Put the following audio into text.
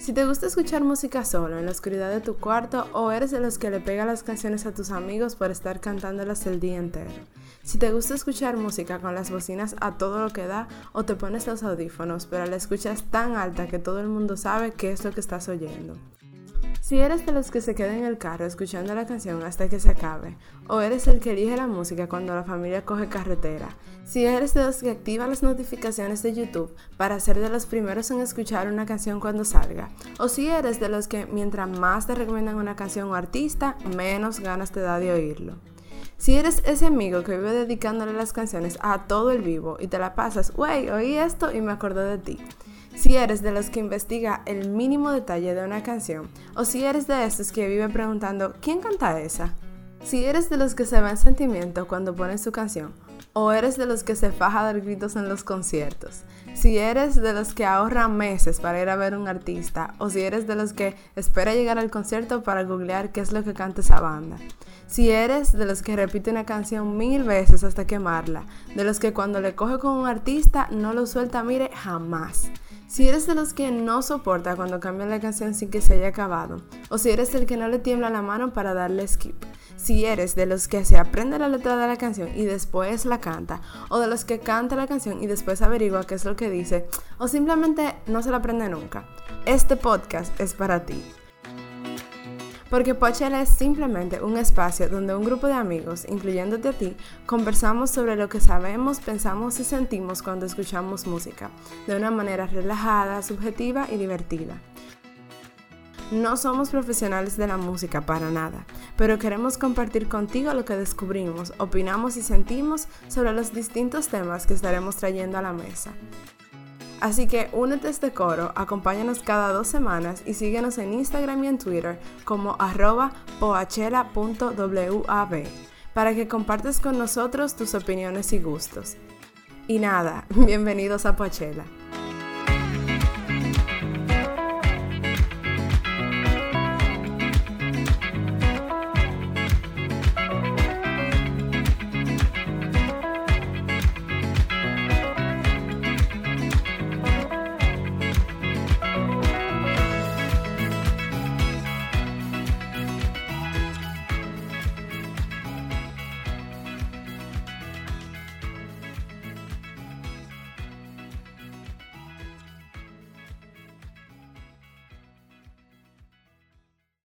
Si te gusta escuchar música solo en la oscuridad de tu cuarto o eres de los que le pega las canciones a tus amigos por estar cantándolas el día entero. Si te gusta escuchar música con las bocinas a todo lo que da o te pones los audífonos pero la escuchas tan alta que todo el mundo sabe qué es lo que estás oyendo. Si eres de los que se queda en el carro escuchando la canción hasta que se acabe, o eres el que elige la música cuando la familia coge carretera, si eres de los que activa las notificaciones de YouTube para ser de los primeros en escuchar una canción cuando salga, o si eres de los que mientras más te recomiendan una canción o artista, menos ganas te da de oírlo. Si eres ese amigo que vive dedicándole las canciones a todo el vivo y te la pasas, wey, oí esto y me acordé de ti si eres de los que investiga el mínimo detalle de una canción, o si eres de esos que vive preguntando ¿quién canta esa? Si eres de los que se va en sentimiento cuando pones su canción, o eres de los que se faja dar gritos en los conciertos, si eres de los que ahorra meses para ir a ver un artista, o si eres de los que espera llegar al concierto para googlear qué es lo que canta esa banda. Si eres de los que repite una canción mil veces hasta quemarla, de los que cuando le coge con un artista no lo suelta, mire, jamás. Si eres de los que no soporta cuando cambian la canción sin que se haya acabado, o si eres el que no le tiembla la mano para darle skip, si eres de los que se aprende la letra de la canción y después la canta, o de los que canta la canción y después averigua qué es lo que dice, o simplemente no se la aprende nunca, este podcast es para ti. Porque Pochela es simplemente un espacio donde un grupo de amigos, incluyéndote a ti, conversamos sobre lo que sabemos, pensamos y sentimos cuando escuchamos música, de una manera relajada, subjetiva y divertida. No somos profesionales de la música para nada, pero queremos compartir contigo lo que descubrimos, opinamos y sentimos sobre los distintos temas que estaremos trayendo a la mesa. Así que únete a este coro, acompáñanos cada dos semanas y síguenos en Instagram y en Twitter como arroba para que compartas con nosotros tus opiniones y gustos. Y nada, bienvenidos a Poachela.